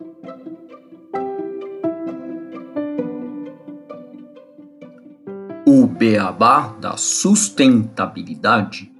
O beabá da sustentabilidade.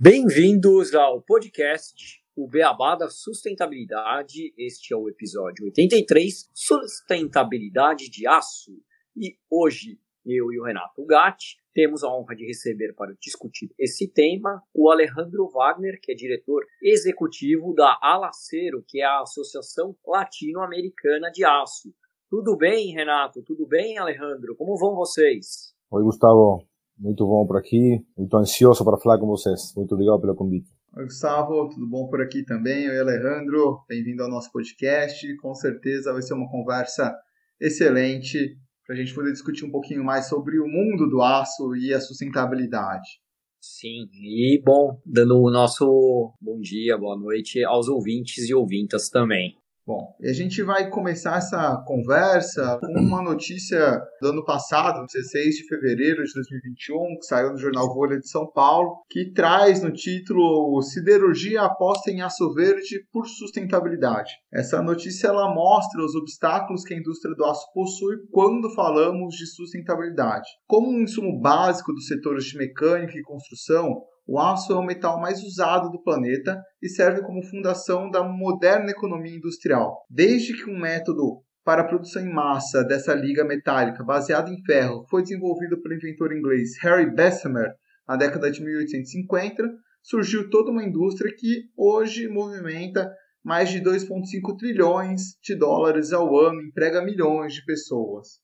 Bem-vindos ao podcast O Beabá da Sustentabilidade. Este é o episódio 83, Sustentabilidade de Aço. E hoje, eu e o Renato Gatti temos a honra de receber para discutir esse tema o Alejandro Wagner, que é diretor executivo da Alacero, que é a Associação Latino-Americana de Aço. Tudo bem, Renato? Tudo bem, Alejandro? Como vão vocês? Oi, Gustavo. Muito bom por aqui. Muito ansioso para falar com vocês. Muito obrigado pelo convite. Oi, Gustavo. Tudo bom por aqui também? Oi, Alejandro. Bem-vindo ao nosso podcast. Com certeza vai ser uma conversa excelente para a gente poder discutir um pouquinho mais sobre o mundo do aço e a sustentabilidade. Sim, e bom, dando o nosso bom dia, boa noite aos ouvintes e ouvintas também. Bom, e a gente vai começar essa conversa com uma notícia do ano passado, 16 de fevereiro de 2021, que saiu no jornal Folha de São Paulo, que traz no título Siderurgia aposta em aço verde por sustentabilidade. Essa notícia ela mostra os obstáculos que a indústria do aço possui quando falamos de sustentabilidade. Como um insumo básico dos setores de mecânica e construção, o aço é o metal mais usado do planeta e serve como fundação da moderna economia industrial. Desde que um método para a produção em massa dessa liga metálica baseado em ferro foi desenvolvido pelo inventor inglês Harry Bessemer na década de 1850, surgiu toda uma indústria que hoje movimenta mais de 2,5 trilhões de dólares ao ano, emprega milhões de pessoas.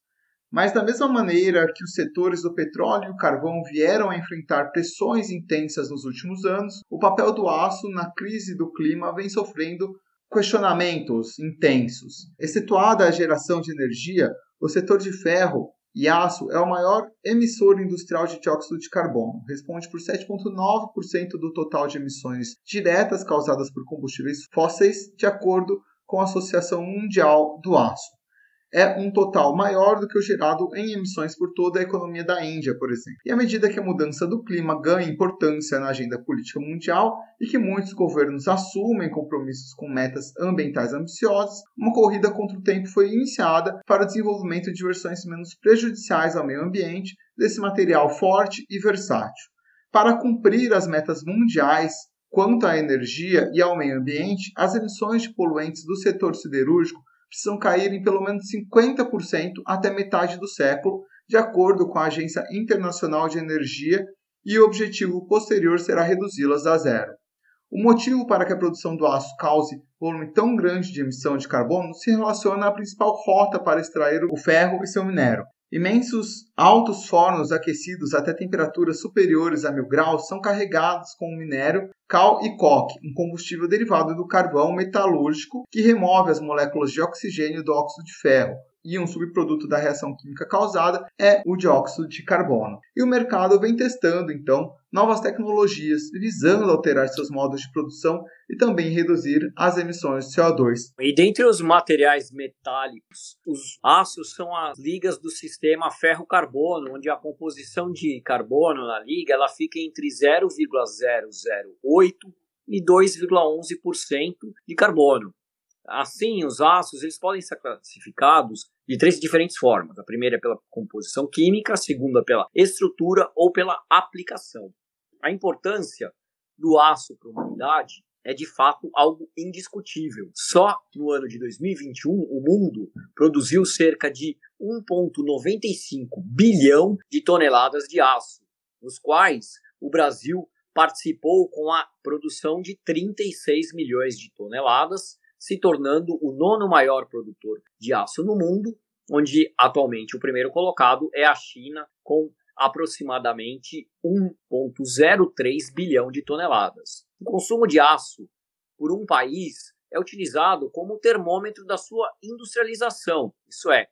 Mas, da mesma maneira que os setores do petróleo e o carvão vieram a enfrentar pressões intensas nos últimos anos, o papel do aço na crise do clima vem sofrendo questionamentos intensos. Excetuada a geração de energia, o setor de ferro e aço é o maior emissor industrial de dióxido de carbono. Responde por 7,9% do total de emissões diretas causadas por combustíveis fósseis, de acordo com a Associação Mundial do Aço é um total maior do que o gerado em emissões por toda a economia da Índia, por exemplo. E à medida que a mudança do clima ganha importância na agenda política mundial e que muitos governos assumem compromissos com metas ambientais ambiciosas, uma corrida contra o tempo foi iniciada para o desenvolvimento de versões menos prejudiciais ao meio ambiente desse material forte e versátil. Para cumprir as metas mundiais quanto à energia e ao meio ambiente, as emissões de poluentes do setor siderúrgico precisam cair em pelo menos 50% até metade do século, de acordo com a Agência Internacional de Energia, e o objetivo posterior será reduzi-las a zero. O motivo para que a produção do aço cause volume tão grande de emissão de carbono se relaciona à principal rota para extrair o ferro e seu minério, Imensos altos fornos aquecidos até temperaturas superiores a mil graus são carregados com o minério cal e coque, um combustível derivado do carvão metalúrgico que remove as moléculas de oxigênio do óxido de ferro, e um subproduto da reação química causada é o dióxido de carbono. E o mercado vem testando, então, novas tecnologias visando alterar seus modos de produção e também reduzir as emissões de CO2. E dentre os materiais metálicos, os aços são as ligas do sistema ferro-carbono, onde a composição de carbono na liga ela fica entre 0,008 e 2,11% de carbono. Assim, os aços eles podem ser classificados de três diferentes formas. A primeira é pela composição química, a segunda pela estrutura ou pela aplicação. A importância do aço para a humanidade é de fato algo indiscutível. Só no ano de 2021, o mundo produziu cerca de 1,95 bilhão de toneladas de aço, nos quais o Brasil participou com a produção de 36 milhões de toneladas, se tornando o nono maior produtor de aço no mundo, onde atualmente o primeiro colocado é a China, com aproximadamente 1,03 bilhão de toneladas. O consumo de aço por um país é utilizado como termômetro da sua industrialização, isso é,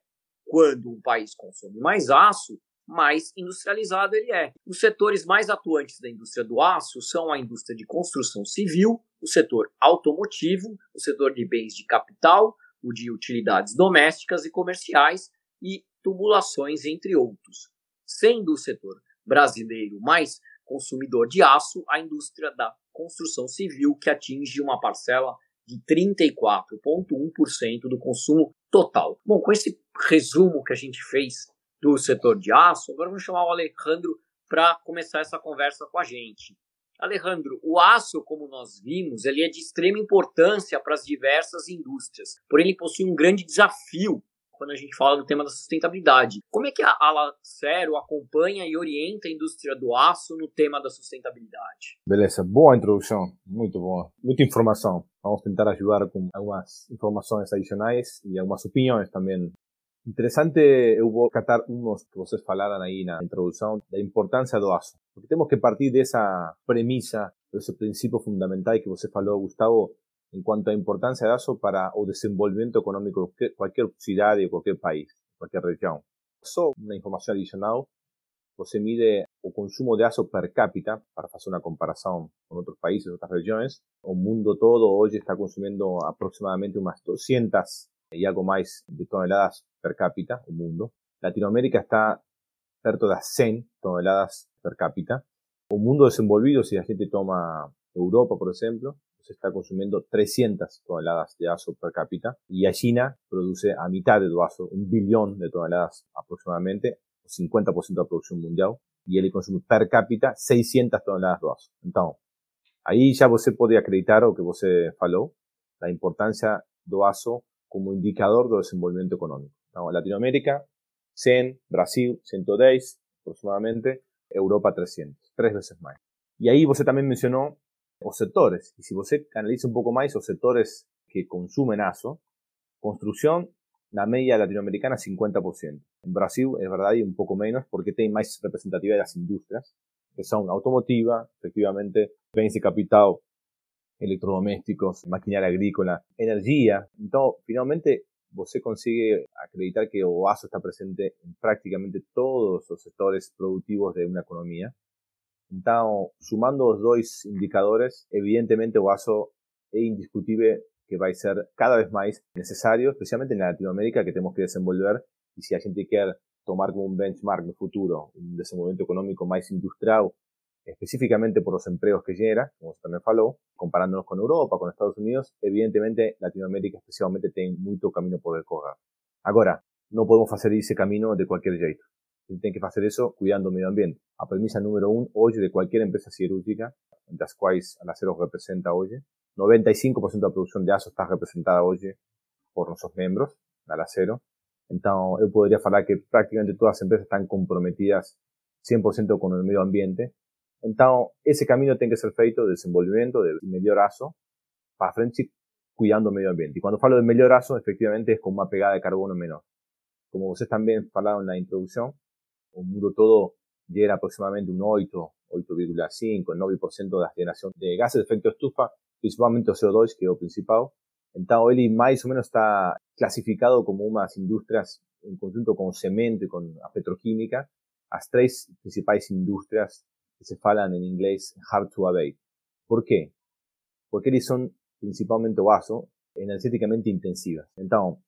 quando um país consome mais aço, mais industrializado ele é. Os setores mais atuantes da indústria do aço são a indústria de construção civil, o setor automotivo, o setor de bens de capital, o de utilidades domésticas e comerciais e tubulações, entre outros. Sendo o setor brasileiro mais consumidor de aço, a indústria da construção civil, que atinge uma parcela de 34,1% do consumo total. Bom, com esse resumo que a gente fez do setor de aço, agora vamos chamar o Alejandro para começar essa conversa com a gente. Alejandro, o aço, como nós vimos, ele é de extrema importância para as diversas indústrias, porém ele possui um grande desafio quando a gente fala do tema da sustentabilidade. Como é que a Alacero acompanha e orienta a indústria do aço no tema da sustentabilidade? Beleza, boa introdução, muito boa, muita informação. Vamos tentar ajudar com algumas informações adicionais e algumas opiniões também Interesante, eu vou catar unos que vocês falaram aí na introdução da importância do aço. Porque temos que partir dessa premissa, desse princípio fundamental que você falou, Gustavo, en cuanto a importancia de ASO para o desenvolvimiento económico de cualquier ciudad o cualquier país, cualquier región. Só una información adicional, você mide o consumo de ASO per cápita para hacer una comparación con otros países, otras regiones. O mundo todo hoy está consumiendo aproximadamente unas 200 y algo más de toneladas per cápita, o mundo. Latinoamérica está perto de 100 toneladas per cápita. O mundo desenvolvido, si la gente toma Europa, por ejemplo, se está consumiendo 300 toneladas de aso per cápita y a China produce a mitad de aso, un billón de toneladas aproximadamente, 50% de la producción mundial, y él consume per cápita 600 toneladas de aso. Entonces, ahí ya você puede acreditar o que você falou, la importancia do aso como indicador del desenvolvimiento económico. Latinoamérica, 100, Brasil, 110 aproximadamente, Europa 300, tres veces más. Y ahí você también mencionó o sectores. Y si você analiza un poco más los sectores que consumen ASO, construcción, la media latinoamericana 50%. En Brasil es verdad y un poco menos porque tiene más representatividad de las industrias, que son automotiva, efectivamente, bienes de capital, electrodomésticos, maquinaria agrícola, energía. Entonces, finalmente, você consigue acreditar que o ASO está presente en prácticamente todos los sectores productivos de una economía Então, sumando os dois indicadores, evidentemente o ASO é indiscutível que vai ser cada vez mais necessário, especialmente na Latinoamérica, que temos que desenvolver, e se a gente quer tomar como um benchmark no futuro um desenvolvimento econômico mais industrial, especificamente por os empregos que gera, como você também falou, comparándonos com a Europa, os Estados Unidos, evidentemente Latinoamérica especialmente tem muito caminho por recorrer. Agora, não podemos fazer esse caminho de qualquer jeito. tienen que hacer eso cuidando el medio ambiente. A premisa número uno hoy de cualquier empresa cirúrgica, las cuales el acero representa hoy, 95% de la producción de ASO está representada hoy por nuestros miembros al acero. Entonces, yo podría hablar que prácticamente todas las empresas están comprometidas 100% con el medio ambiente. Entonces, ese camino tiene que ser feito de desenvolvimiento, de mejor ASO, para frente cuidando el medio ambiente. Y cuando hablo de mejor ASO, efectivamente es con una pegada de carbono menor. Como ustedes también falaron en la introducción, o mundo todo genera aproximadamente un 8, 8,5, 9% de la generación de gases de efecto estufa, principalmente o CO2, que es lo principal. Entonces, él más o menos está clasificado como unas industrias en conjunto con cemento y con la petroquímica, las tres principales industrias que se falan en inglés hard to abate. ¿Por qué? Porque ellos son principalmente vaso energéticamente intensivas. Entonces,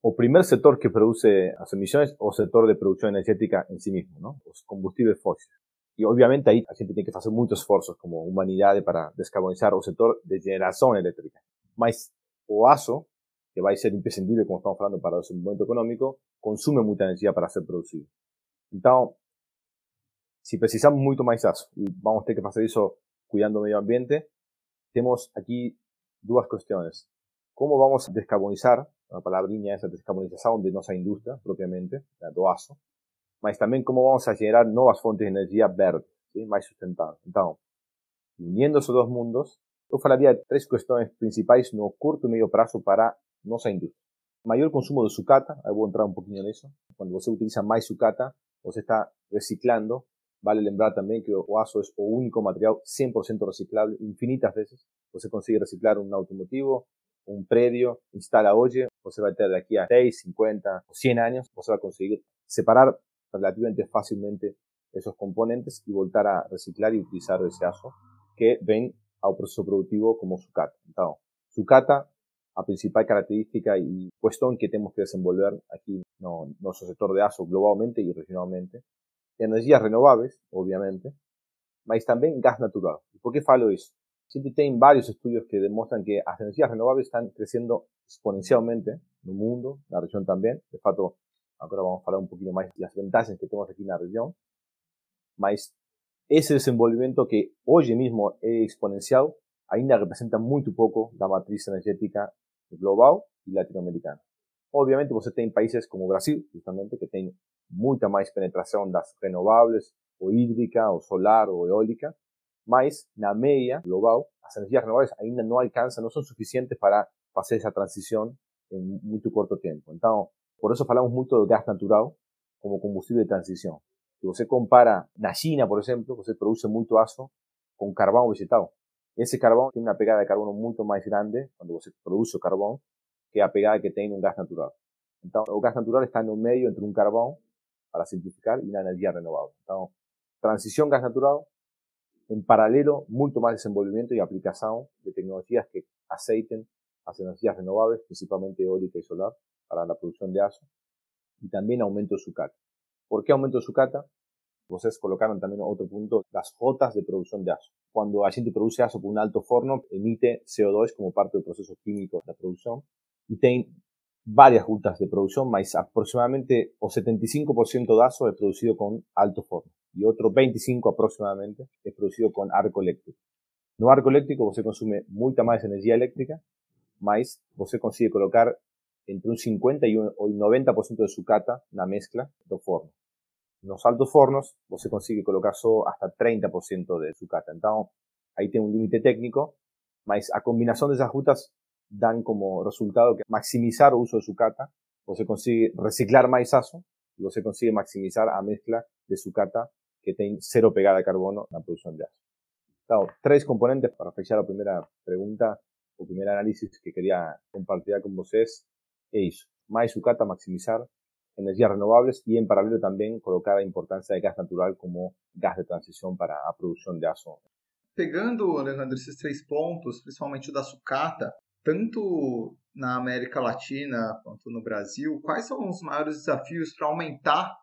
o primer sector que produce las emisiones o sector de producción energética en sí mismo, ¿no? Los combustibles fósiles. Y obviamente ahí la gente tiene que hacer muchos esfuerzos como humanidad para descarbonizar o sector de generación eléctrica. Mas o ASO, que va a ser imprescindible, como estamos hablando, para el desenvolvimiento económico, consume mucha energía para ser producido. Entonces, si precisamos mucho más ASO y vamos a tener que hacer eso cuidando el medio ambiente, tenemos aquí dos cuestiones. ¿Cómo vamos a descarbonizar la palabrinha esa descarbonización de nuestra industria propiamente, la do aço, mas también cómo vamos a generar nuevas fuentes de energía verde, más sustentables. Entonces, uniendo esos dos mundos, yo hablaría de tres cuestiones principales no corto y medio plazo para nuestra industria. Mayor consumo de sucata, voy a entrar un poquito en eso. Cuando se utiliza más sucata, se está reciclando. Vale lembrar también que o aço es o único material 100% reciclable infinitas veces. se consigue reciclar un automotivo, un predio, instala hoy, você va a tener de aquí a 6, 50 o 100 años, você va a conseguir separar relativamente fácilmente esos componentes y volver a reciclar y utilizar ese aso que ven al proceso productivo como sucata. Entonces, sucata a principal característica y cuestión que tenemos que desenvolver aquí no nuestro sector de ASO globalmente y regionalmente. Energías renovables, obviamente, mas también gas natural. Por qué falo eso? Siempre hay varios estudios que demuestran que las energías renovables están creciendo exponencialmente en el mundo, en la región también. De fato, ahora vamos un poquito más de las ventajas que tenemos aquí en la región. Mas ese desenvolvimiento que hoy mismo es exponencial, ainda representa muy poco la matriz energética global y latinoamericana. Obviamente, você tem países como Brasil, justamente, que tem muita mais penetração das renováveis, ou hídrica, ou solar, ou eólica, mas na média global, as energias renováveis ainda não alcançam, não são suficientes para fazer essa transição em muito curto tempo. Então, por isso falamos muito do gás natural como combustível de transição. Se você compara na China, por exemplo, você produz muito aço com carvão vegetal. Ese carbón tiene una pegada de carbono mucho más grande cuando se produce carbón que la pegada que tiene un gas natural. Entonces, el gas natural está en un medio entre un carbón, para simplificar, y una energía renovable. Transición gas natural, en paralelo, mucho más desenvolvimiento y aplicación de tecnologías que aceiten las energías renovables, principalmente eólica y solar, para la producción de aso, y también aumento de sucata. ¿Por qué aumento de sucata? Ustedes colocaron también otro punto, las jotas de producción de aso. Cuando la gente produce aso con un alto forno, emite CO2 como parte del proceso químico de producción y tiene varias rutas de producción, más aproximadamente o 75% de aso es producido con alto forno y otro 25 aproximadamente es producido con arco eléctrico. No arco eléctrico, usted consume mucha más energía eléctrica, más usted consigue colocar entre un 50 y un 90% de sucata la mezcla de forno los altos fornos, se consigue colocar solo hasta 30% de sucata. Entonces, ahí tiene un límite técnico, mas a combinación de esas rutas dan como resultado que maximizar el uso de sucata, se consigue reciclar aso y se consigue maximizar a mezcla de sucata que tiene cero pegada de carbono en la producción de aso. Entonces, tres componentes para fechar la primera pregunta o primer análisis que quería compartir con ustedes es más sucata, maximizar energías renovables y en paralelo también colocar la importancia de gas natural como gas de transición para la producción de aço. Pegando, Alejandro, esses três pontos, principalmente o da sucata, tanto na América Latina quanto no Brasil, quais são os maiores desafios para aumentar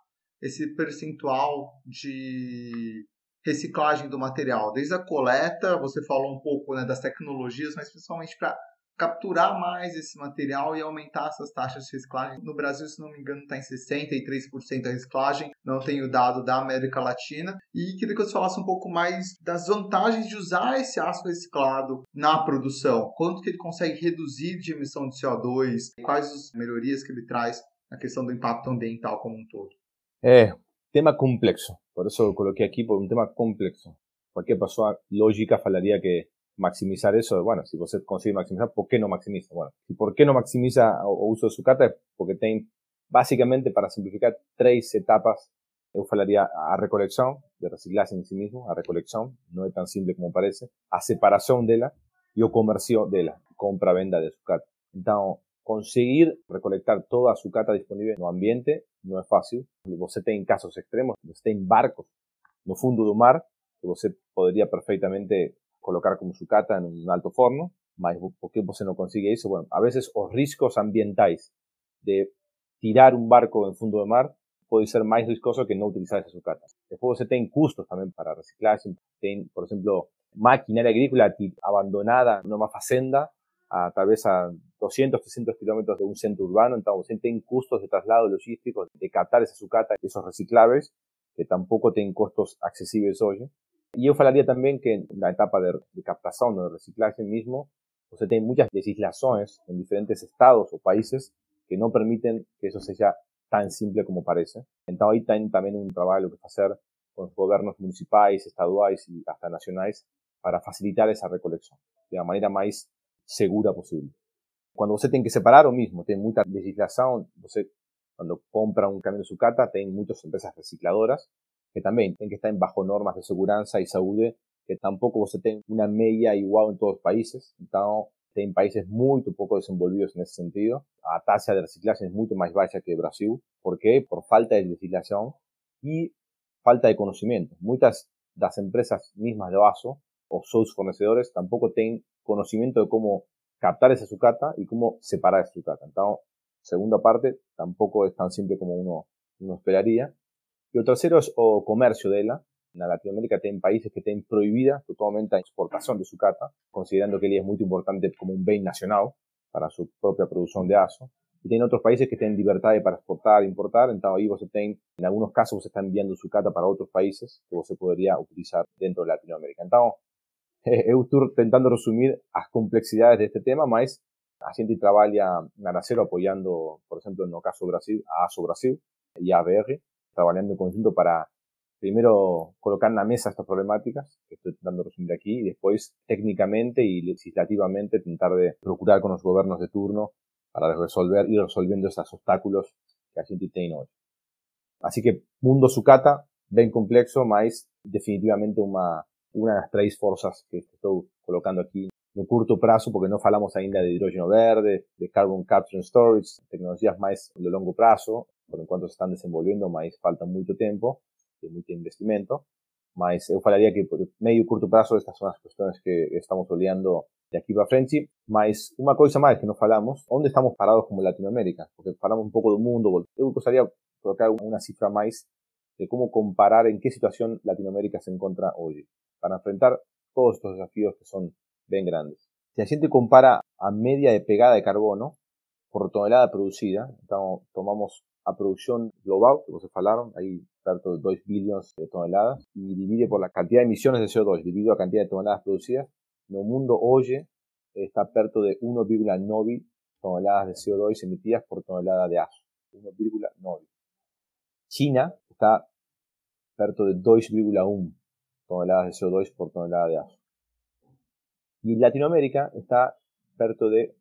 esse percentual de reciclagem do material? Desde a coleta, você falou um pouco né, das tecnologias, mas principalmente para capturar mais esse material e aumentar essas taxas de reciclagem. No Brasil, se não me engano, está em 63% a reciclagem, não tenho dado da América Latina. E queria que você falasse um pouco mais das vantagens de usar esse aço reciclado na produção. Quanto que ele consegue reduzir de emissão de CO2, quais as melhorias que ele traz na questão do impacto ambiental como um todo. É, tema complexo. Por isso eu coloquei aqui por um tema complexo. Qualquer pessoa lógica falaria que maximizar eso, bueno, si usted consigue maximizar, ¿por qué no maximiza? Bueno, ¿y por qué no maximiza o, uso de sucata? Porque tiene, básicamente, para simplificar, tres etapas. Yo hablaría a recolección, de reciclaje en sí mismo, a recolección, no es tan simple como parece, a separación de la y o comercio de la, compra-venda de sucata. Entonces, conseguir recolectar toda sucata disponible en el ambiente no es fácil. Usted tiene casos extremos, usted tiene barcos no fundo del mar, que usted podría perfectamente colocar como sucata en un alto forno, mas por qué você no consigue? Bueno, a veces los riesgos ambientales de tirar un barco en fondo de mar puede ser más riesgoso que no utilizar esa sucata. Después você tem custos también para reciclaje, tem, por ejemplo, maquinaria agrícola abandonada en una fazenda a tal vez a 200, 300 kilómetros de un centro urbano, entonces tem custos de traslado logístico, de captar esa sucata, esos reciclables, que tampoco tienen costos accesibles hoy. Y yo falaría también que en la etapa de, captación o de reciclaje mismo, usted tiene muchas legislaciones en diferentes estados o países que no permiten que eso sea tan simple como parece. Entonces ahí hay también un trabajo que hacer con los gobiernos municipales, estaduales y hasta nacionales para facilitar esa recolección de la manera más segura posible. Cuando usted tiene que separar o mismo, tiene mucha legislación, usted cuando compra un camión de sucata, tiene muchas empresas recicladoras que también tienen que estar bajo normas de seguridad y salud, que tampoco vos tenés una media igual en todos los países. Entonces, en países muy poco desenvolvidos en ese sentido. La tasa de reciclaje es mucho más baja que Brasil. ¿Por qué? Por falta de legislación y falta de conocimiento. Muchas las empresas mismas de vaso o sus fornecedores tampoco tienen conocimiento de cómo captar esa sucata y cómo separar esa sucata. Entonces, segunda parte, tampoco es tan simple como uno, uno esperaría. Y el tercero es o comercio de ella. En Latinoamérica tienen países que tienen prohibida totalmente la exportación de sucata, considerando que ella es muy importante como un bien nacional para su propia producción de aso. Y tienen otros países que tienen libertad para exportar e importar, entonces ahí vos tienen, en algunos casos se está enviando sucata para otros países que se podría utilizar dentro de Latinoamérica. Entonces, eu estou tentando resumir as complexidades deste tema, mas a gente trabalha na Aracero apoiando, por exemplo, no caso Brasil, a ASO Brasil e a ABR, trabalhando em conjunto para primero colocar na mesa estas problemáticas que estoy tentando resumir aquí y después técnicamente y legislativamente tentar de procurar con los gobiernos de turno para resolver ir resolviendo esos obstáculos que a gente tiene hoy. Así que mundo sucata, ben complexo, mas definitivamente una una de las tres fuerzas que estoy colocando aquí no curto prazo, porque no falamos ainda de hidrógeno verde, de carbon capture and storage, tecnologías más de largo plazo, por enquanto se están desenvolviendo, mas falta mucho tiempo y mucho investimento. Mas eu falaría que por medio curto prazo estas son las cuestiones que estamos olhando de aquí para frente. Mas una cosa más que no falamos, ¿dónde estamos parados como Latinoamérica? Porque falamos un poco del mundo. Eu gostaria colocar una cifra más de cómo comparar en qué situación Latinoamérica se encuentra hoy para enfrentar todos estos desafíos que son bien grandes. Si la gente compara a media de pegada de carbono por tonelada producida, tomamos a producción global, que se falaron, ahí perto de 2 billones de toneladas, y divide por la cantidad de emisiones de CO2 dividido a cantidad de toneladas producidas, el mundo hoy está perto de 1,9 toneladas de CO2 emitidas por tonelada de aso. 1,9. China está perto de 2,1 toneladas de CO2 por tonelada de aso. Y Latinoamérica está perto de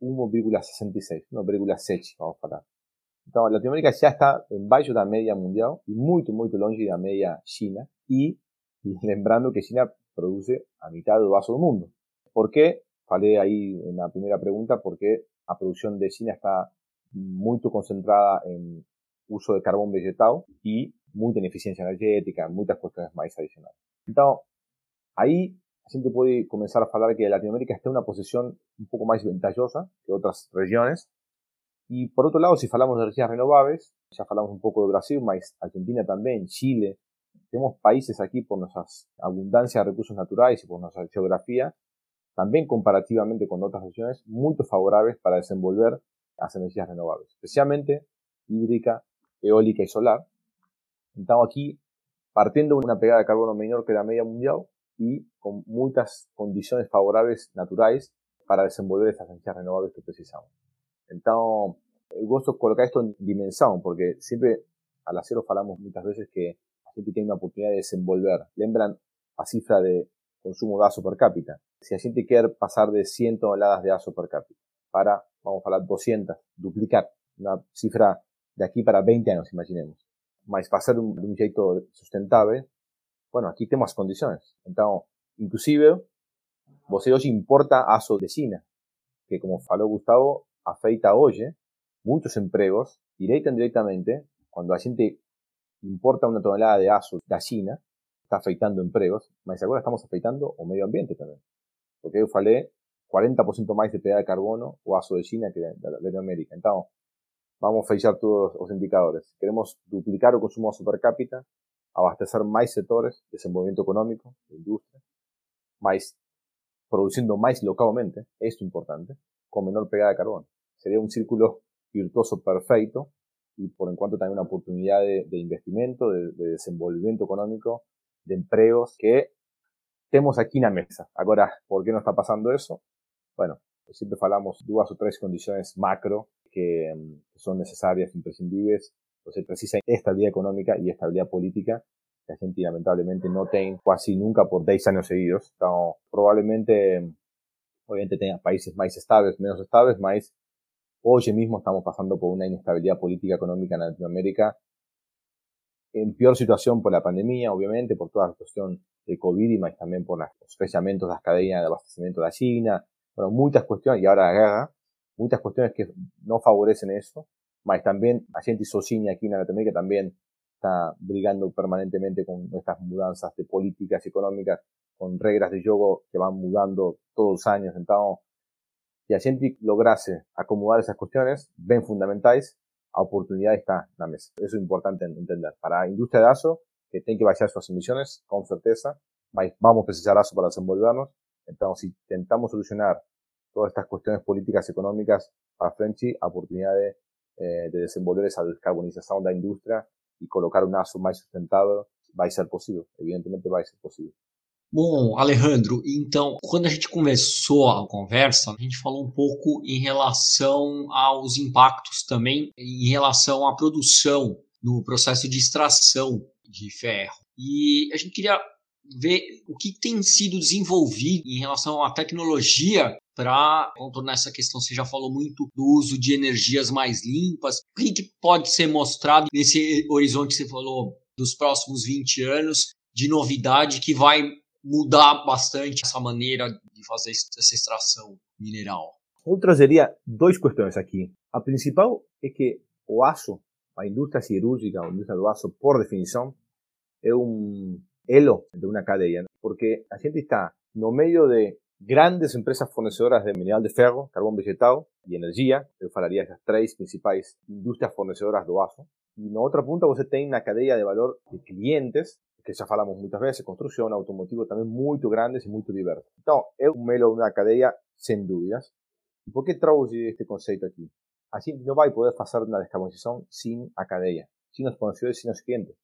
1,66, 1,7, vamos a falar. Então, Latinoamérica ya está de la media mundial y muy, muy longe la media China. Y, lembrando que China produce a mitad del vaso del mundo. ¿Por qué? Falé ahí en la primera pregunta, porque la producción de China está muy concentrada en uso de carbón vegetal y mucha ineficiencia energética, muchas cuestiones más adicionales. Entonces, ahí la gente puede comenzar a hablar que Latinoamérica está en una posición un poco más ventajosa que otras regiones. Y por otro lado, si hablamos de energías renovables, ya hablamos un poco de Brasil, más Argentina también, Chile, tenemos países aquí por nuestra abundancia de recursos naturales y por nuestra geografía, también comparativamente con otras regiones, muy favorables para desenvolver las energías renovables, especialmente hídrica, eólica y solar. Estamos aquí partiendo de una pegada de carbono menor que la media mundial y con muchas condiciones favorables naturales para desenvolver estas energías renovables que precisamos. Entonces, el gusto colocar esto en dimensión, porque siempre al acero falamos muchas veces que la gente tiene una oportunidad de desenvolver. Lembran la cifra de consumo de aso per cápita. Si la gente quiere pasar de 100 toneladas de aso per cápita para, vamos a hablar, 200, duplicar una cifra de aquí para 20 años, imaginemos mas para ser un, de jeito sustentable, bueno, aquí tenemos condiciones. Entonces, inclusive, você hoje importa aço de China, que como falou Gustavo, afeita hoje muchos empleos, directa indirectamente, cuando la gente importa una tonelada de aso de China, está afeitando empleos, mas agora estamos afeitando o medio ambiente también. Porque eu falei 40% más de pegada de carbono o aso de China que de, de, de América. Entonces, vamos fechar todos los indicadores. Queremos duplicar el consumo per cápita, abastecer más sectores, desenvolvimiento económico, industria, más produciendo más localmente, esto es importante, con menor pegada de carbono. Sería un círculo virtuoso perfecto y por en cuanto también una oportunidad de, de investimento, de, de, desenvolvimiento económico, de empleos que tenemos aquí en la mesa. Ahora, ¿por qué no está pasando eso? Bueno, siempre falamos dos o tres condiciones macro que, mm, son necesarias, imprescindibles, se precisa estabilidad económica y estabilidad política que gente lamentablemente no tiene casi nunca por 10 años seguidos. Entonces, probablemente, mm, obviamente tenga países más estables, menos estables, más hoy mismo estamos pasando por una inestabilidad política económica en Latinoamérica en peor situación por la pandemia, obviamente, por toda la cuestión de COVID y más también por los especiamentos de las cadenas de abastecimiento de la China, bueno, muchas cuestiones, y ahora la guerra, muchas cuestiones que no favorecen eso, más también a gente socinia aquí en Latinoamérica también está brigando permanentemente con estas mudanzas de políticas económicas, con reglas de juego que van mudando todos los años. Entonces, e a gente lograsse acomodar essas questões bem fundamentais, a oportunidade está na mesa. Isso é importante entender. Para a indústria de aço, que tem que baixar suas emissões, com certeza, mas vamos precisar aço para desenvolvernos. Então, se tentamos solucionar todas estas questões políticas económicas para frente, a oportunidade eh, de desenvolver essa descarbonização da indústria e colocar um aço mais sustentável vai ser possível. Evidentemente vai ser possível. Bom, Alejandro, então, quando a gente começou a conversa, a gente falou um pouco em relação aos impactos também, em relação à produção no processo de extração de ferro. E a gente queria ver o que tem sido desenvolvido em relação à tecnologia para contornar essa questão. Você já falou muito do uso de energias mais limpas. O que pode ser mostrado nesse horizonte que você falou dos próximos 20 anos de novidade que vai mudar bastante essa maneira de fazer essa extração mineral? Eu trazeria duas questões aqui. A principal é que o aço, a indústria cirúrgica, a indústria do aço, por definição, é um elo de uma cadeia, porque a gente está no meio de grandes empresas fornecedoras de mineral de ferro, carvão vegetal e energia. Eu falaria das três principais indústrias fornecedoras do aço. E na outra ponta você tem uma cadeia de valor de clientes que já falamos muitas vezes, construção, automotivo também muito grandes e muito diversos. Então, é um melo uma cadeia, sem dúvidas. E por que trouxe este conceito aqui? A gente não vai poder fazer uma descarbonização sem a cadeia, sem os fornecedores, sem os clientes.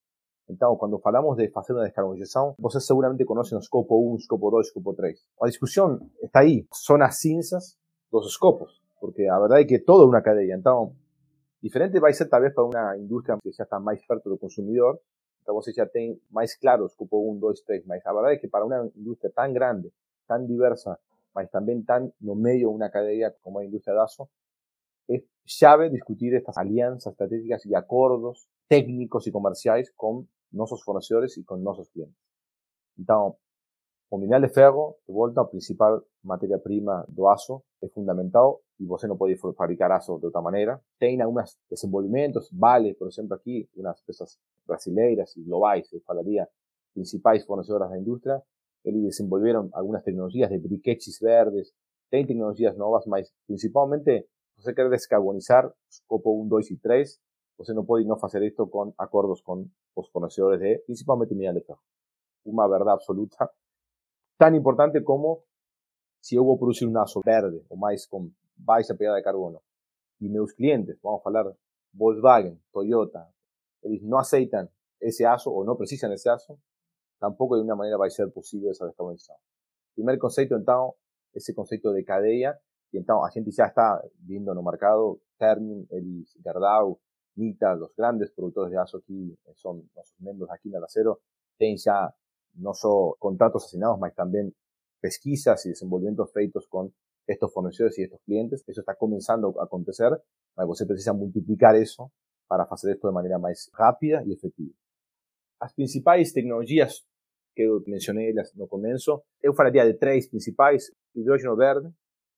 Então, quando falamos de fazer uma descarbonização, você seguramente conhece o escopo 1, escopo 2, escopo 3. A discussão está aí, são as cinzas dos escopos, porque a verdade é que todo é uma cadeia. Então, diferente vai ser talvez para uma indústria que já está mais perto do consumidor, então você já tem mais claro o escopo 1, 2, 3, mas a verdade é que para uma indústria tão grande, tão diversa, mas também tão no meio de uma cadeia como a indústria de aço, é chave discutir estas alianças estratégicas e acordos técnicos e comerciais com nossos fornecedores e com nossos clientes. Então, o mineral de ferro, de volta, a principal matéria-prima do aço, é fundamental e você não pode fabricar aço de outra maneira. Tem alguns desenvolvimentos, Vale, por exemplo, aqui, umas empresas brasileiras e globais, eu falaria, principais fornecedoras da indústria, eles desenvolveram algumas tecnologias de briquetes verdes, tem tecnologias novas, mas principalmente, se você quer descarbonizar, escopo 1, 2 e 3, você não pode não fazer isto com acordos com os fornecedores de, principalmente, mineral de ferro. Uma verdade absoluta, tão importante como se eu vou produzir um aço verde, ou mais com baixa pegada de carbono, e meus clientes, vamos falar Volkswagen, Toyota, eles não aceitam esse aço ou não precisam desse aço, tampouco de uma maneira vai ser possível essa descarbonização. Primeiro conceito, então, esse conceito de cadeia, e então a gente já está vindo no mercado, Ternium, eles, Gerdau, Nita, los grandes productores de aço aquí eh, son nuestros miembros aquí en el acero, tienen ya no solo contratos asignados, mas también pesquisas y desenvolvimientos feitos con estos fornecedores y estos clientes. Eso está comenzando a acontecer, mas você precisa multiplicar eso para hacer esto de manera más rápida y efectiva. Las principales tecnologías que eu mencionei no começo, eu falaria de tres principais, hidrógeno verde,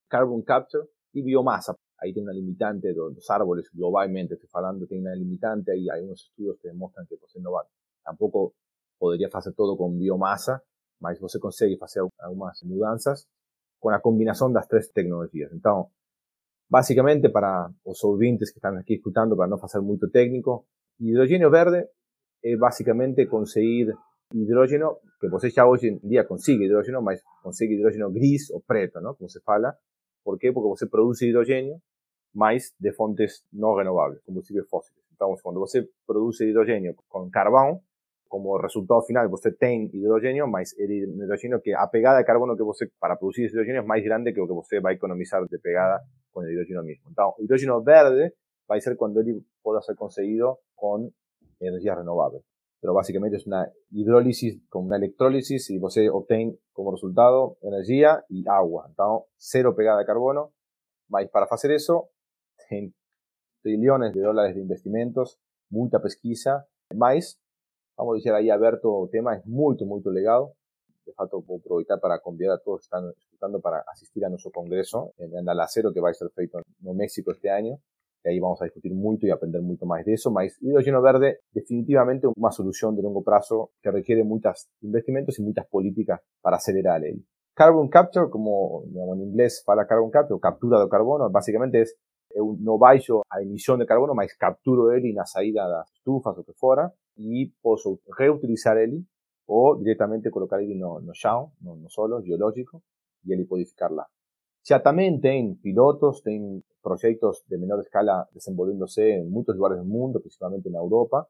carbon capture y biomasa. ahí tiene una limitante, los árboles globalmente estoy hablando, tiene una limitante, ahí hay unos estudios que demuestran que pues, no va, tampoco podría hacer todo con biomasa, mas você consegue hacer algunas mudanzas con la combinación de las tres tecnologías. Básicamente para los ouvintes que están aquí escuchando, para no hacer mucho técnico, hidrógeno verde es básicamente conseguir hidrógeno, que você ya hoy en día consigue hidrógeno, mas consigue hidrógeno gris o preto, ¿no? Como se fala, por qué? Porque você produce hidrogênio, mas de fontes não renováveis, combustíveis fósseis. Então, quando você produz hidrogênio com carvão, como resultado final você tem hidrogênio, mas o hidrogênio que a pegada de carbono que você para produzir esse hidrogênio é mais grande que o que você vai economizar de pegada com o hidrogênio mesmo. Então, o hidrogênio verde vai ser quando ele pode ser conseguido com energias renováveis. Pero básicamente es una hidrólisis con una electrólisis y você obtiene como resultado energía y agua. Entonces, cero pegada de carbono. Mas para hacer eso, tem trillones de dólares de investimentos, mucha pesquisa, mas, vamos a decir ahí aberto o tema, es muy, muy legado. De fato, voy a aprovechar para convidar a todos que están escuchando para asistir a nuestro congreso en Andalacero que va a ser feito en México este año ahí vamos a discutir mucho y aprender mucho más de eso, mas hidrógeno verde definitivamente una solución de largo plazo que requiere muchos investimentos y muchas políticas para acelerar él. Carbon capture, como en inglés fala carbon capture, captura de carbono, básicamente es no baixo a emisión de carbono, mas capturo ele na saída das estufas ou que fora e posso reutilizar ele ou directamente colocar ele no, no no, no solo geológico e ele pode ficar lá. Já também tem pilotos, tem projetos de menor escala desenvolvendo-se em muitos lugares do mundo, principalmente na Europa.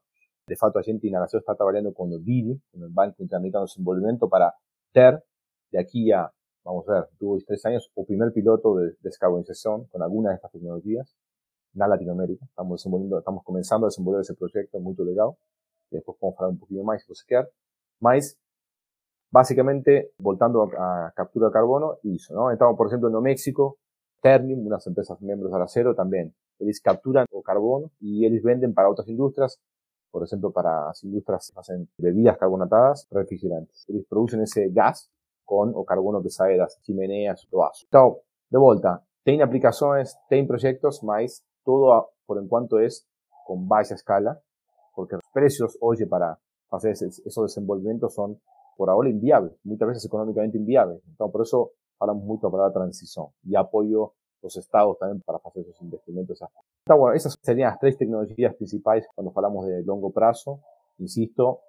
De fato, a gente na Nación está trabalhando com o BIDI, com o Banco Interamericano de Desenvolvimento, para ter de aqui a vamos a ver, dos, tres años, o primer piloto de descarbonización con alguna de estas tecnologías en Latinoamérica. Estamos estamos comenzando a desenvolver ese proyecto muy legal. Después podemos hablar un poquito más si você quer. Mas, básicamente, voltando a, captura de carbono, eso, ¿no? Estamos, por ejemplo, en México, Ternium, unas empresas miembros del acero también. Ellos capturan el carbono y ellos venden para otras industrias, por ejemplo, para las industrias que hacen bebidas carbonatadas, refrigerantes. Ellos producen ese gas con o carbono que sai das chimeneas do aço. Então, de volta, tem aplicações, tem projetos, mas todo por enquanto é com baixa escala, porque os preços hoje para fazer esses, desenvolvimentos são, por ahora, inviáveis, muitas vezes económicamente inviáveis. Então, por isso, falamos muito para a transição e apoio dos estados também para fazer esses investimentos. Então, bueno, essas seriam as três tecnologias principais quando falamos de longo prazo. Insisto,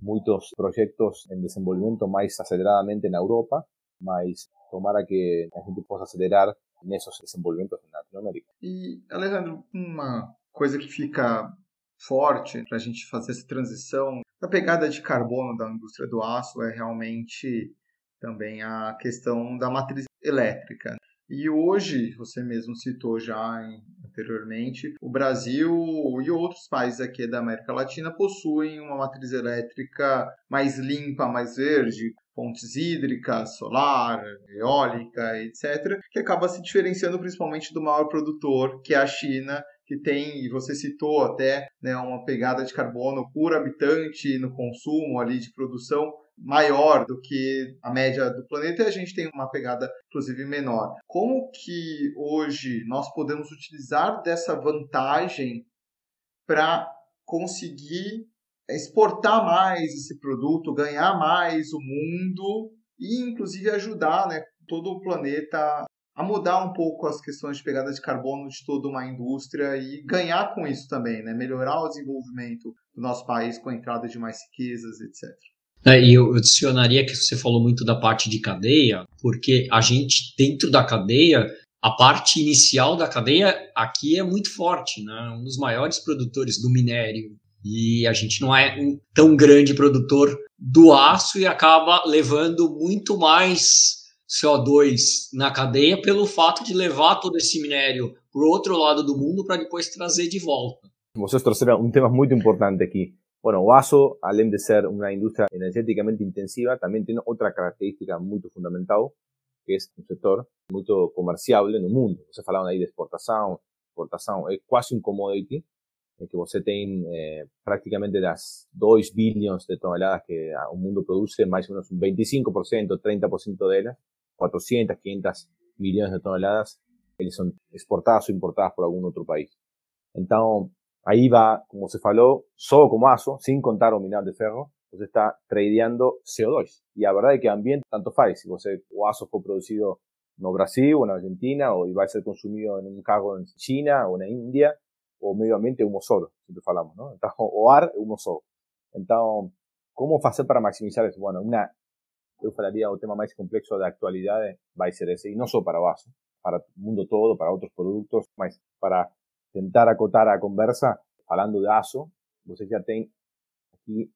muchos proyectos en desenvolvimiento más aceleradamente en Europa, mas tomara que a gente possa acelerar nesses desenvolvimentos em Latinoamérica. E, Alejandro, uma coisa que fica forte para a gente fazer essa transição da pegada de carbono da indústria do aço é realmente também a questão da matriz elétrica. E hoje, você mesmo citou já anteriormente, o Brasil e outros países aqui da América Latina possuem uma matriz elétrica mais limpa, mais verde, fontes hídricas, solar, eólica, etc., que acaba se diferenciando principalmente do maior produtor, que é a China, que tem, e você citou até, né, uma pegada de carbono por habitante no consumo ali de produção maior do que a média do planeta e a gente tem uma pegada, inclusive, menor. Como que hoje nós podemos utilizar dessa vantagem para conseguir exportar mais esse produto, ganhar mais o mundo e, inclusive, ajudar né, todo o planeta a mudar um pouco as questões de pegada de carbono de toda uma indústria e ganhar com isso também, né? melhorar o desenvolvimento do nosso país com a entrada de mais riquezas, etc. É, e eu adicionaria que você falou muito da parte de cadeia, porque a gente, dentro da cadeia, a parte inicial da cadeia aqui é muito forte, né? Um dos maiores produtores do minério. E a gente não é um tão grande produtor do aço e acaba levando muito mais CO2 na cadeia pelo fato de levar todo esse minério para o outro lado do mundo para depois trazer de volta. Vocês trouxeram um tema muito importante aqui, Bueno, Oaso, além de ser una industria energéticamente intensiva, también tiene otra característica muy fundamental, que es un sector muy comerciable en el mundo. Você falaban ahí de exportación, exportación es casi un commodity, en que você tem eh, prácticamente las 2 billones de toneladas que un mundo produce, más o menos un 25%, 30% de ellas, 400, 500 millones de toneladas, ellas son exportadas o importadas por algún otro país. Entonces, Ahí va, como se faló, solo como ASO, sin contar o mineral de ferro, você está tradeando CO2. Y la verdad es que ambiente tanto faz. Si você, o ASO fue producido no Brasil o en Argentina, o va a ser consumido en un cargo en China o en India, o medio ambiente humo solo, siempre falamos, ¿no? Entonces, o ar humo solo. Entonces, ¿cómo hacer para maximizar eso? Bueno, una, yo falaría un tema más complejo de actualidad va a ser ese, y no solo para o para el mundo todo, para otros productos, más para tentar acotar a conversa, falando de ASO, você já tem aqui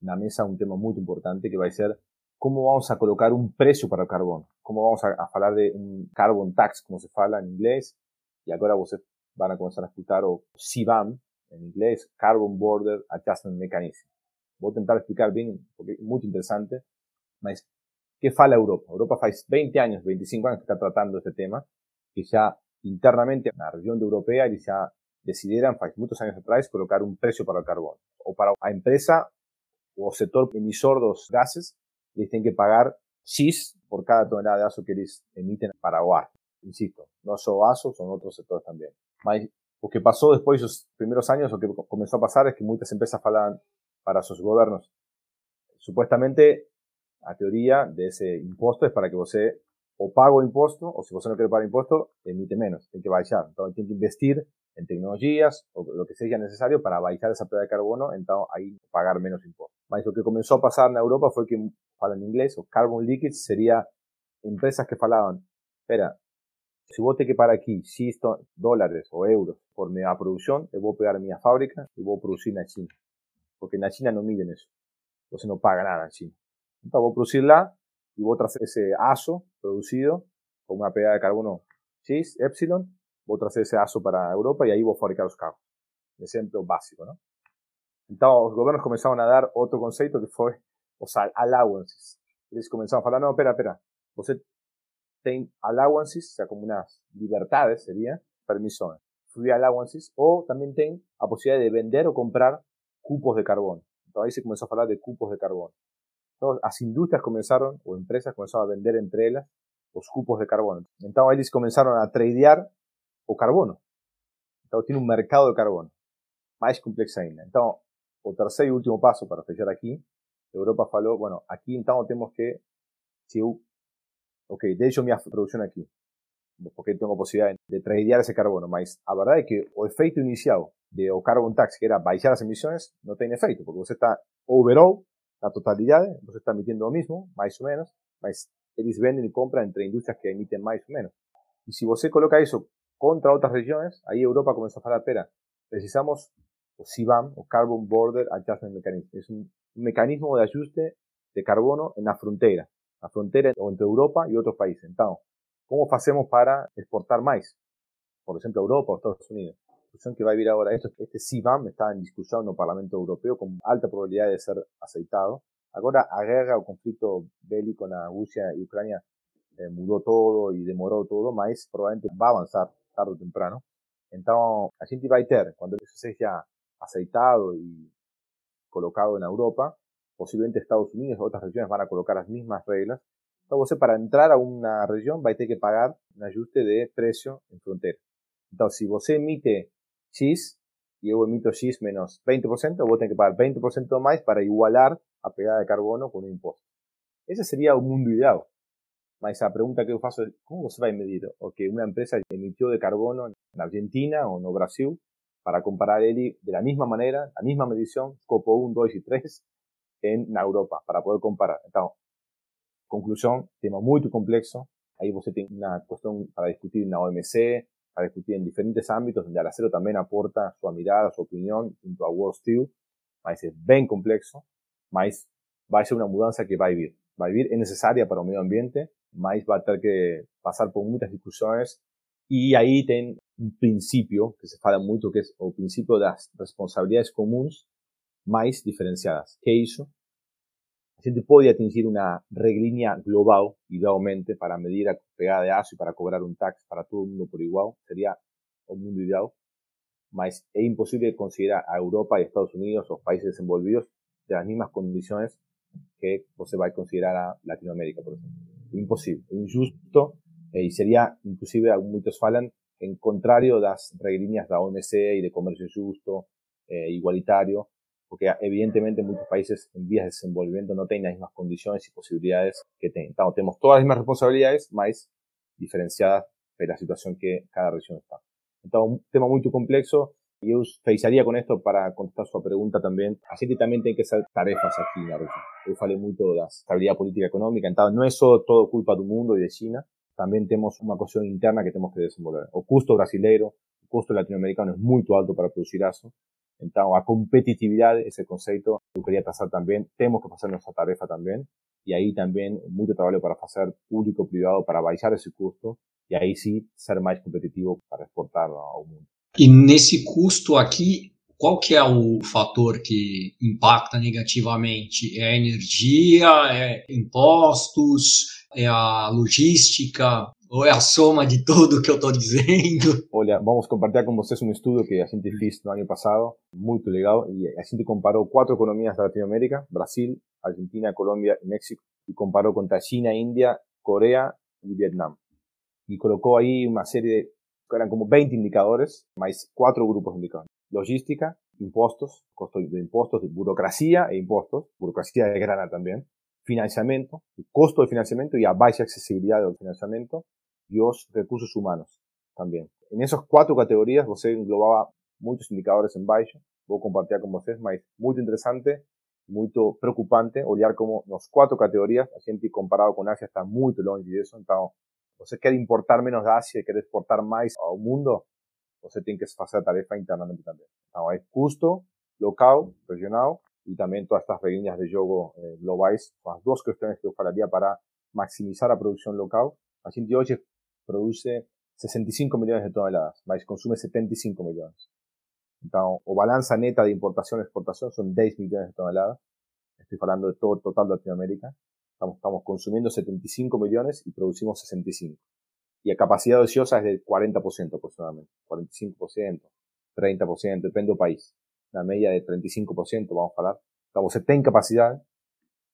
na mesa um tema muito importante que vai ser como vamos a colocar um preço para o carbono, como vamos a, a falar de um carbon tax, como se fala em inglês, e agora vocês vão começar a escutar o CBAM, em inglês, Carbon Border Adjustment Mechanism. Vou tentar explicar bem, porque é muito interessante, mas que fala a Europa? A Europa faz 20 anos, 25 anos que está tratando este tema, que já internamente en la región de europea y ya decidieran, muchos años atrás, colocar un precio para el carbón. O para la empresa o sector emisor de los gases, les tienen que pagar X por cada tonelada de aso que les emiten para OAR. Insisto, no solo ASO, son otros sectores también. Lo que pasó después de esos primeros años, lo que comenzó a pasar es que muchas empresas falan para sus gobiernos. Supuestamente a teoría de ese impuesto es para que você o paga o impuesto, o si você pagar impuesto, emite menos, tiene que bajar. Entonces tiene que investir en tecnologías o lo que sea necesario para bajar esa pega de carbono, entonces ahí pagar menos impuestos. Mas que comenzó a pasar en Europa fue que, en inglés, o carbon leakage sería empresas que falaban, espera, si vos te que pagar aquí X dólares o euros por mi producción, te voy a pegar a mi fábrica y voy a producir en China. Porque en la China no miden eso. Entonces no paga nada en China. Entonces voy a producirla y voy a traer ese ASO producido con una pegada de carbono X, Epsilon, voy a traer ese ASO para Europa y ahí voy a fabricar los carros. Ejemplo básico, ¿no? Entonces los gobiernos comenzaron a dar otro concepto que fue los allowances. Ellos comenzaron a hablar, no, espera, espera, você tem allowances, o sea, como unas libertades, sería, permisiones, free allowances, o también ten la posibilidad de vender o comprar cupos de carbono. Entonces ahí se comenzó a hablar de cupos de carbono. Entonces, las industrias comenzaron, o empresas comenzaron a vender entre ellas los cupos de carbono. Entonces ellos comenzaron a tradear o carbono. Entonces tiene un mercado de carbono. Más complejo ainda. Entonces, o tercer y último paso para fechar aquí, Europa falou, bueno, aquí entonces tenemos que, si ok, hecho mi producción aquí, porque tengo posibilidad de tradear ese carbono, mas a verdad es que o efecto inicial de o carbon tax, que era bajar las emisiones, no tiene efecto, porque usted está overall, la totalidad, entonces está emitiendo lo mismo, más o menos, mas ellos venden y compran entre industrias que emiten más o menos. Y si usted coloca eso contra otras regiones, ahí Europa comenzó a hablar, espera, precisamos o CBAM, o Carbon Border Adjustment Mechanism. Es un mecanismo de ajuste de carbono en la frontera la frontera entre Europa y otros países. Entonces, ¿cómo hacemos para exportar más? Por ejemplo, Europa o Estados Unidos. Discusión que va a vivir ahora, esto, este CBAM está en discusión en el Parlamento Europeo con alta probabilidad de ser aceitado. Ahora, a guerra o conflicto bélico en Rusia y Ucrania eh, todo y demoró todo, más probablemente va a avanzar tarde o temprano. Entonces, la gente va a tener, cuando eso sea aceitado y colocado en Europa, posiblemente Estados Unidos o otras regiones van a colocar las mismas reglas. Entonces, para entrar a una región, va a tener que pagar un ajuste de precio en frontera. Entonces, si vos emite X y emito X menos 20%, vos tenés que pagar 20% más para igualar a pegada de carbono con un impuesto. Ese sería un mundo ideal. Mas esa pregunta que hago es, ¿cómo se va a medir? O que una empresa emitió de carbono en Argentina o en Brasil para comparar él de la misma manera, la misma medición, copo 1, 2 y 3, en Europa para poder comparar. Entonces, conclusión, tema muy complejo. Ahí usted tiene una cuestión para discutir en la OMC, para discutir en diferentes ámbitos, donde Alacero también aporta su mirada, su opinión junto a World Steel. Mas es bien complejo, mas va a ser una mudanza que va a vivir. Va a vivir, es necesaria para el medio ambiente, mas va a tener que pasar por muchas discusiones y ahí tiene un principio que se fala mucho, que es el principio de las responsabilidades comunes más diferenciadas. ¿Qué hizo? La gente puede atingir una reglínea global, idealmente, para medir la pegada de ASO y para cobrar un tax para todo el mundo por igual. Sería un mundo ideal. Mas es imposible considerar a Europa y Estados Unidos, los países desenvolvidos, de las mismas condiciones que se va a considerar a Latinoamérica, por ejemplo. Imposible, injusto, eh, sería, inclusive, muchos falan, en contrario reglíneas de la OMC y de comercio justo, eh, igualitario, porque evidentemente muchos países en vías de desenvolvimiento no tienen las mismas condiciones y posibilidades que tienen. tenemos todas las mismas responsabilidades, más diferenciadas de la situación que cada región está. Entonces, un tema muy complejo y yo fecharía con esto para contestar su pregunta también. Así que también tiene que ser tarefas aquí en la región. Yo falé mucho de la estabilidad política económica. Entonces, no es solo todo culpa del mundo y de China. También tenemos una cuestión interna que tenemos que desenvolver. O costo brasileiro, costo latinoamericano es muy alto para producir eso. Entonces, a competitividad, ese concepto, yo quería trazar también, tenemos que hacer nuestra tarefa también, y ahí también mucho trabajo para hacer público-privado, para bajar ese costo, y ahí sí ser más competitivo para exportar ao mundo. E nesse custo aqui, qual que é o fator que impacta negativamente? É a energia, é impostos, é a logística? Ou é a soma de tudo que eu estou dizendo? Olha, vamos compartilhar com vocês um estudo que a gente fez no ano passado, muito legal, e a gente comparou quatro economias da Latinoamérica, Brasil, Argentina, Colômbia e México, e comparou contra China, Índia, Coreia e Vietnam. E colocou aí uma série de, eram como 20 indicadores, mais quatro grupos de indicadores. Logística, impostos, costo de impostos, burocracia e impostos, burocracia de grana também, financiamiento, costo de financiamiento y a baja accesibilidad del financiamiento y recursos humanos también. En esas cuatro categorías, você englobaba muchos indicadores en baixo, vou compartir con vocês, mas muy interesante, muy preocupante olhar como las cuatro categorías, a gente comparado con Asia está muy longe disso, então você quer importar menos da Ásia e quer exportar mais ao mundo, você tem que fazer a tarefa internamente também. Então, é custo local, regional y también todas estas reglas de jogo eh, globais las dos cuestiones que eu falaria para maximizar la producción local. A gente hoje produce 65 millones de toneladas, mas consume 75 millones. Então, o balanza neta de importación y exportación son 10 millones de toneladas. Estoy hablando de todo total de Latinoamérica. Estamos, estamos consumiendo 75 millones y producimos 65. Y la capacidad ociosa es de 40% aproximadamente. 45%, 30%, depende del país una media de 35%, vamos a falar. Então, você tem capacidade,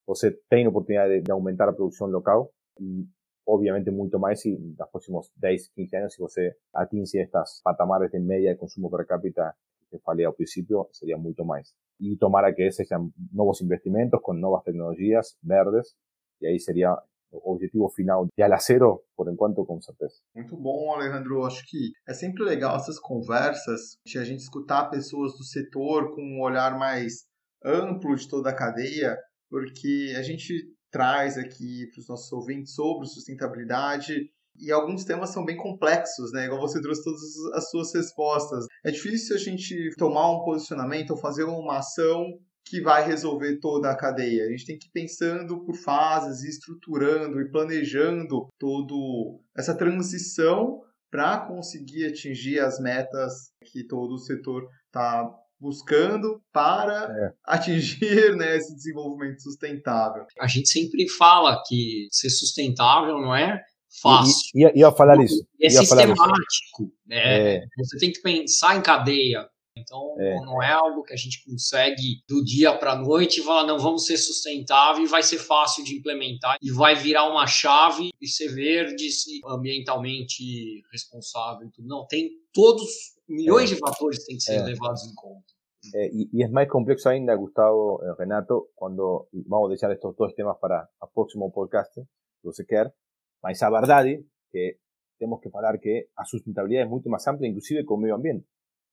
você tem oportunidade de, aumentar a produção local e, obviamente, muito mais se nos próximos 10, 15 anos, se você atinge estas patamares de média de consumo per capita que falei ao princípio, seria muito mais. E tomara que sejam novos investimentos com novas tecnologias verdes, e aí seria objetivo final de Alacero, por enquanto, com certeza. Muito bom, Alejandro. Acho que é sempre legal essas conversas, de a gente escutar pessoas do setor com um olhar mais amplo de toda a cadeia, porque a gente traz aqui para os nossos ouvintes sobre sustentabilidade e alguns temas são bem complexos, né? Igual você trouxe todas as suas respostas. É difícil a gente tomar um posicionamento ou fazer uma ação que vai resolver toda a cadeia. A gente tem que ir pensando por fases, estruturando e planejando todo essa transição para conseguir atingir as metas que todo o setor está buscando para é. atingir né, esse desenvolvimento sustentável. A gente sempre fala que ser sustentável não é fácil. Ia, ia falar isso. É sistemático. Né? É. Você tem que pensar em cadeia, então, é. não é algo que a gente consegue do dia para a noite e falar, não, vamos ser sustentável e vai ser fácil de implementar e vai virar uma chave e ser verde, ambientalmente responsável. Não, tem todos, milhões é. de fatores que têm que ser é. levados em conta. É, e, e, é mais complexo ainda, Gustavo, eh, Renato, quando vamos deixar estes dois temas para o próximo podcast, se você quer, mas a verdade que temos que falar que a sustentabilidade é muito mais ampla, inclusive com o meio ambiente.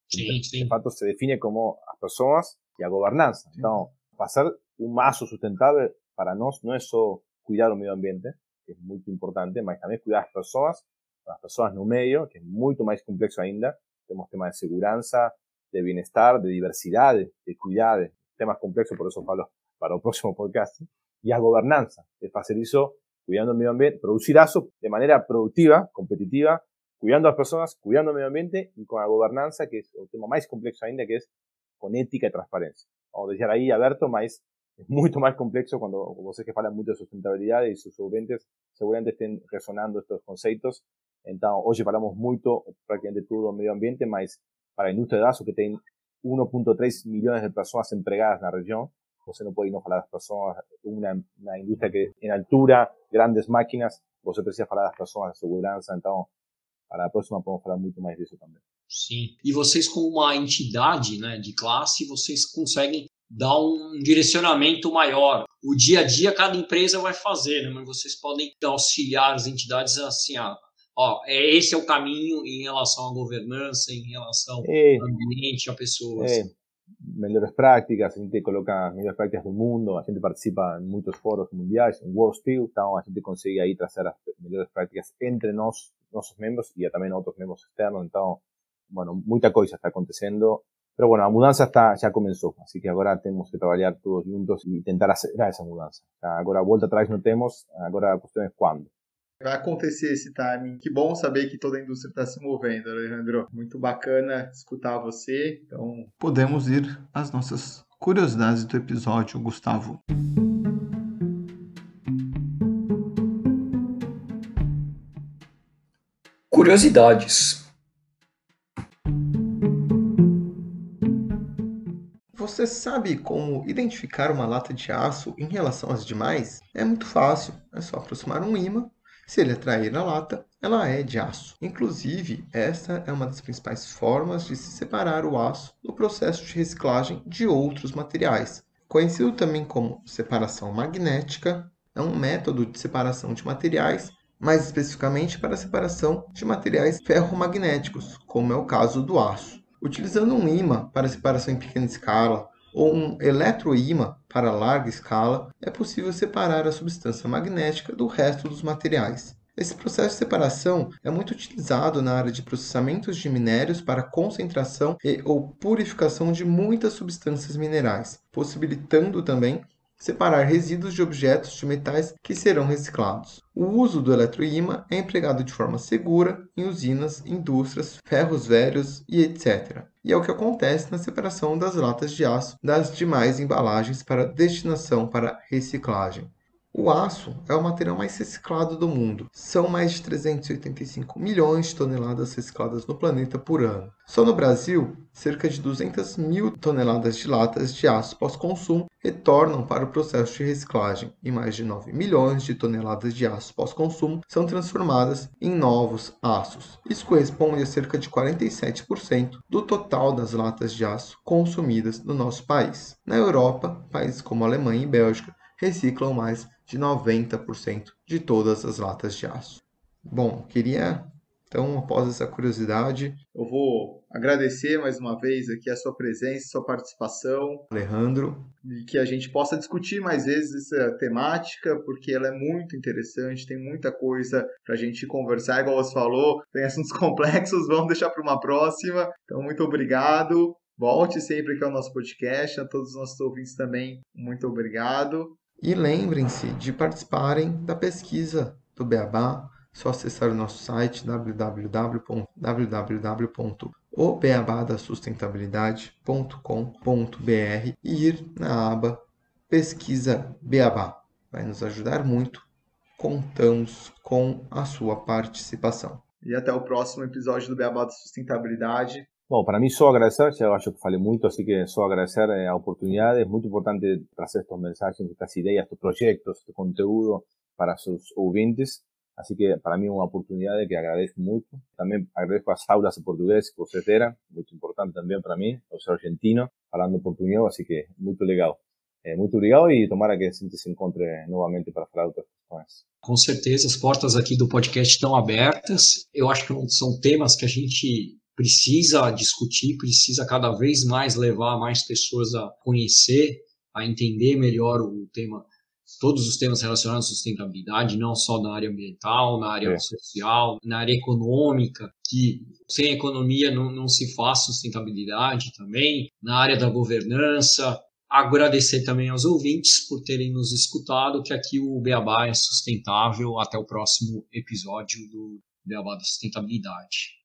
Sí, sí. se define como las personas y a gobernanza. Entonces, pasar un mazo sustentable para nosotros no es solo cuidar el medio ambiente, que es muy importante, pero también cuidar las personas, las personas no medio, que es mucho más complejo ainda. Tenemos temas de seguridad, de bienestar, de diversidad, de, cuidar, temas complejos, por eso para el próximo podcast. Y a gobernanza, es hacer eso cuidando el medio ambiente, producir eso de manera productiva, competitiva, cuidando a las personas, cuidando el medio ambiente y con la gobernanza, que es el tema más complejo ainda, que es con ética y transparencia. Vamos a decir ahí abierto, mas es mucho más complejo cuando ustedes que hablan mucho de sustentabilidad y sus oyentes seguramente estén resonando estos conceptos. Entonces, hoy hablamos mucho, prácticamente todo del medio ambiente, mas para la industria de datos que tiene 1.3 millones de personas empregadas en la región, você no puede no hablar de las personas, una, una industria que en altura, grandes máquinas, você precisa las personas, de seguridad, entonces para a próxima vamos falar muito mais disso também. Sim. E vocês, como uma entidade né, de classe, vocês conseguem dar um direcionamento maior. O dia a dia cada empresa vai fazer, né, mas vocês podem auxiliar as entidades assim, ah, ó, é, esse é o caminho em relação à governança, em relação é, ao ambiente, a pessoas. É, melhores práticas, a gente coloca as melhores práticas do mundo, a gente participa em muitos fóruns mundiais, em World Steel, então a gente consegue aí trazer as melhores práticas entre nós nuestros miembros y también otros miembros externos. Entonces, bueno, mucha cosa está aconteciendo. Pero bueno, la mudanza está, ya comenzó, así que ahora tenemos que trabajar todos juntos y intentar acelerar esa mudança. Agora, vuelta atrás no temos, agora a questão é quando. Vai acontecer esse timing. Que bom saber que toda a indústria está se movendo, Alejandro. Muito bacana escutar você. Então, podemos ir às nossas curiosidades do episódio, Gustavo. Curiosidades. Você sabe como identificar uma lata de aço em relação às demais? É muito fácil, é só aproximar um ímã. Se ele atrair a lata, ela é de aço. Inclusive, esta é uma das principais formas de se separar o aço no processo de reciclagem de outros materiais, conhecido também como separação magnética, é um método de separação de materiais, mais especificamente para a separação de materiais ferromagnéticos, como é o caso do aço. Utilizando um ímã para separação em pequena escala ou um eletroímã para larga escala, é possível separar a substância magnética do resto dos materiais. Esse processo de separação é muito utilizado na área de processamentos de minérios para concentração e ou purificação de muitas substâncias minerais, possibilitando também separar resíduos de objetos de metais que serão reciclados. O uso do eletroímã é empregado de forma segura em usinas, indústrias, ferros velhos e etc. E é o que acontece na separação das latas de aço das demais embalagens para destinação para reciclagem. O aço é o material mais reciclado do mundo. São mais de 385 milhões de toneladas recicladas no planeta por ano. Só no Brasil, cerca de 200 mil toneladas de latas de aço pós-consumo retornam para o processo de reciclagem e mais de 9 milhões de toneladas de aço pós-consumo são transformadas em novos aços. Isso corresponde a cerca de 47% do total das latas de aço consumidas no nosso país. Na Europa, países como Alemanha e Bélgica reciclam mais de 90% de todas as latas de aço. Bom, queria então, após essa curiosidade, eu vou agradecer mais uma vez aqui a sua presença, sua participação, Alejandro, e que a gente possa discutir mais vezes essa temática, porque ela é muito interessante, tem muita coisa para a gente conversar, igual você falou, tem assuntos complexos, vamos deixar para uma próxima. Então, muito obrigado. Volte sempre aqui ao nosso podcast, a todos os nossos ouvintes também, muito obrigado. E lembrem-se de participarem da pesquisa do Beabá. Só acessar o nosso site www.obeabadasustentabilidade.com.br e ir na aba Pesquisa Beabá. Vai nos ajudar muito. Contamos com a sua participação. E até o próximo episódio do Beabá da Sustentabilidade. Bom, para mí só agradecer, ya acho que falei muito, así que só agradecer eh, a oportunidade. Es muy importante trazer estos mensajes, estas ideas, estos proyectos, este conteúdo para sus ouvintes. Así que para mí es una oportunidad que agradezco mucho. También agradezco a las aulas de portugués que terá, muy importante también para mí, yo soy argentino, hablando portugués, así que muy legal. É, muito obrigado e tomara que a gente se encontre novamente para falar outras questões. Com certeza, as portas aqui do podcast estão abertas. Eu acho que são temas que a gente precisa discutir, precisa cada vez mais levar mais pessoas a conhecer, a entender melhor o tema, todos os temas relacionados à sustentabilidade, não só na área ambiental, na área é. social, na área econômica, que sem economia não, não se faz sustentabilidade também, na área da governança. Agradecer também aos ouvintes por terem nos escutado, que aqui o Beabá é sustentável. Até o próximo episódio do Beabá da Sustentabilidade.